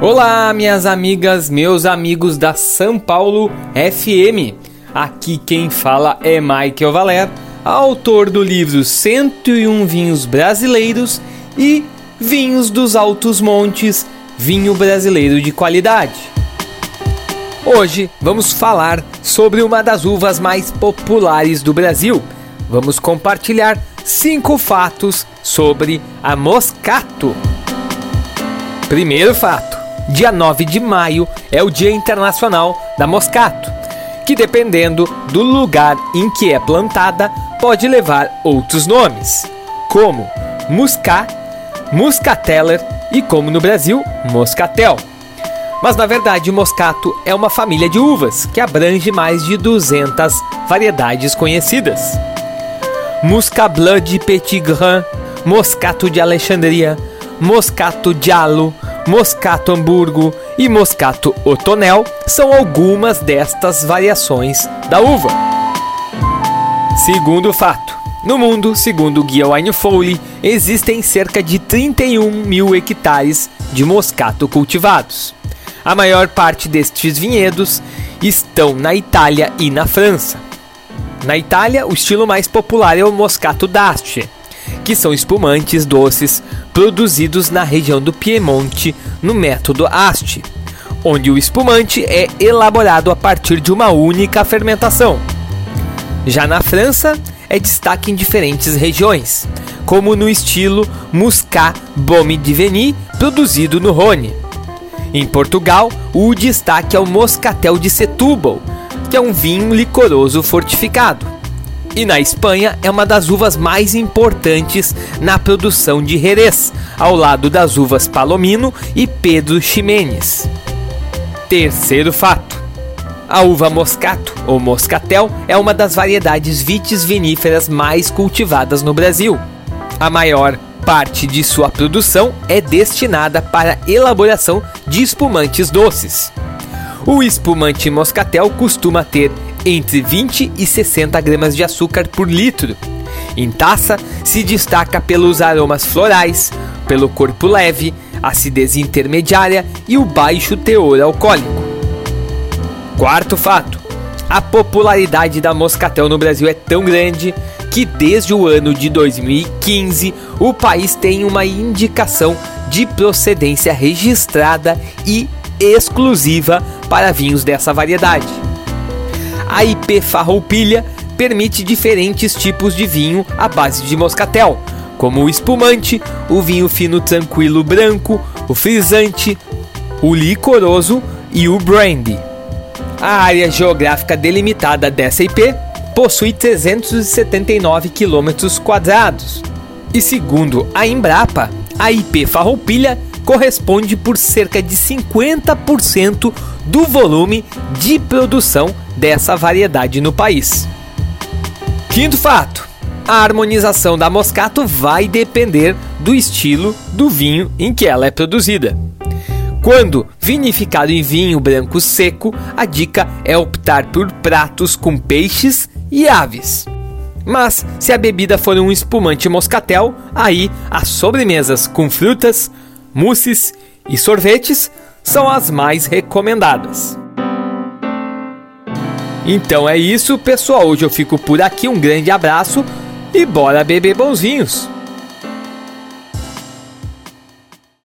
Olá, minhas amigas, meus amigos da São Paulo FM. Aqui quem fala é Michael Valer, autor do livro 101 Vinhos Brasileiros e Vinhos dos Altos Montes, vinho brasileiro de qualidade. Hoje vamos falar sobre uma das uvas mais populares do Brasil. Vamos compartilhar cinco fatos sobre a Moscato. Primeiro fato: dia 9 de maio é o Dia Internacional da Moscato, que dependendo do lugar em que é plantada, pode levar outros nomes, como Muscat, Muscateller e, como no Brasil, Moscatel. Mas na verdade, Moscato é uma família de uvas que abrange mais de 200 variedades conhecidas. Muscat Petit Grain, Moscato de Alexandria, Moscato Giallo, Moscato Hamburgo e Moscato Otonel são algumas destas variações da uva. Segundo fato, no mundo, segundo o guia Wine Foley, existem cerca de 31 mil hectares de moscato cultivados. A maior parte destes vinhedos estão na Itália e na França. Na Itália, o estilo mais popular é o Moscato d'Asti, que são espumantes doces produzidos na região do Piemonte no método Asti, onde o espumante é elaborado a partir de uma única fermentação. Já na França, é destaque em diferentes regiões, como no estilo Muscat Baume de Veny, produzido no Rhône. Em Portugal, o destaque é o Moscatel de Setúbal, que é um vinho licoroso fortificado e na Espanha é uma das uvas mais importantes na produção de Jerez, ao lado das uvas Palomino e Pedro Ximenes. Terceiro fato: a uva Moscato ou Moscatel é uma das variedades vitis viníferas mais cultivadas no Brasil. A maior parte de sua produção é destinada para elaboração de espumantes doces. O espumante Moscatel costuma ter entre 20 e 60 gramas de açúcar por litro. Em taça, se destaca pelos aromas florais, pelo corpo leve, acidez intermediária e o baixo teor alcoólico. Quarto fato: a popularidade da Moscatel no Brasil é tão grande que desde o ano de 2015 o país tem uma indicação de procedência registrada e exclusiva para vinhos dessa variedade. A IP Farroupilha permite diferentes tipos de vinho à base de moscatel, como o espumante, o vinho fino tranquilo branco, o frisante, o licoroso e o brandy. A área geográfica delimitada dessa IP possui 379 km quadrados. E segundo a Embrapa, a IP Farroupilha corresponde por cerca de 50% do volume de produção dessa variedade no país. Quinto fato: a harmonização da Moscato vai depender do estilo do vinho em que ela é produzida. Quando vinificado em vinho branco seco, a dica é optar por pratos com peixes e aves. Mas se a bebida for um espumante moscatel, aí as sobremesas com frutas, mousses e sorvetes são as mais recomendadas. Então é isso, pessoal. Hoje eu fico por aqui. Um grande abraço e bora beber bonzinhos!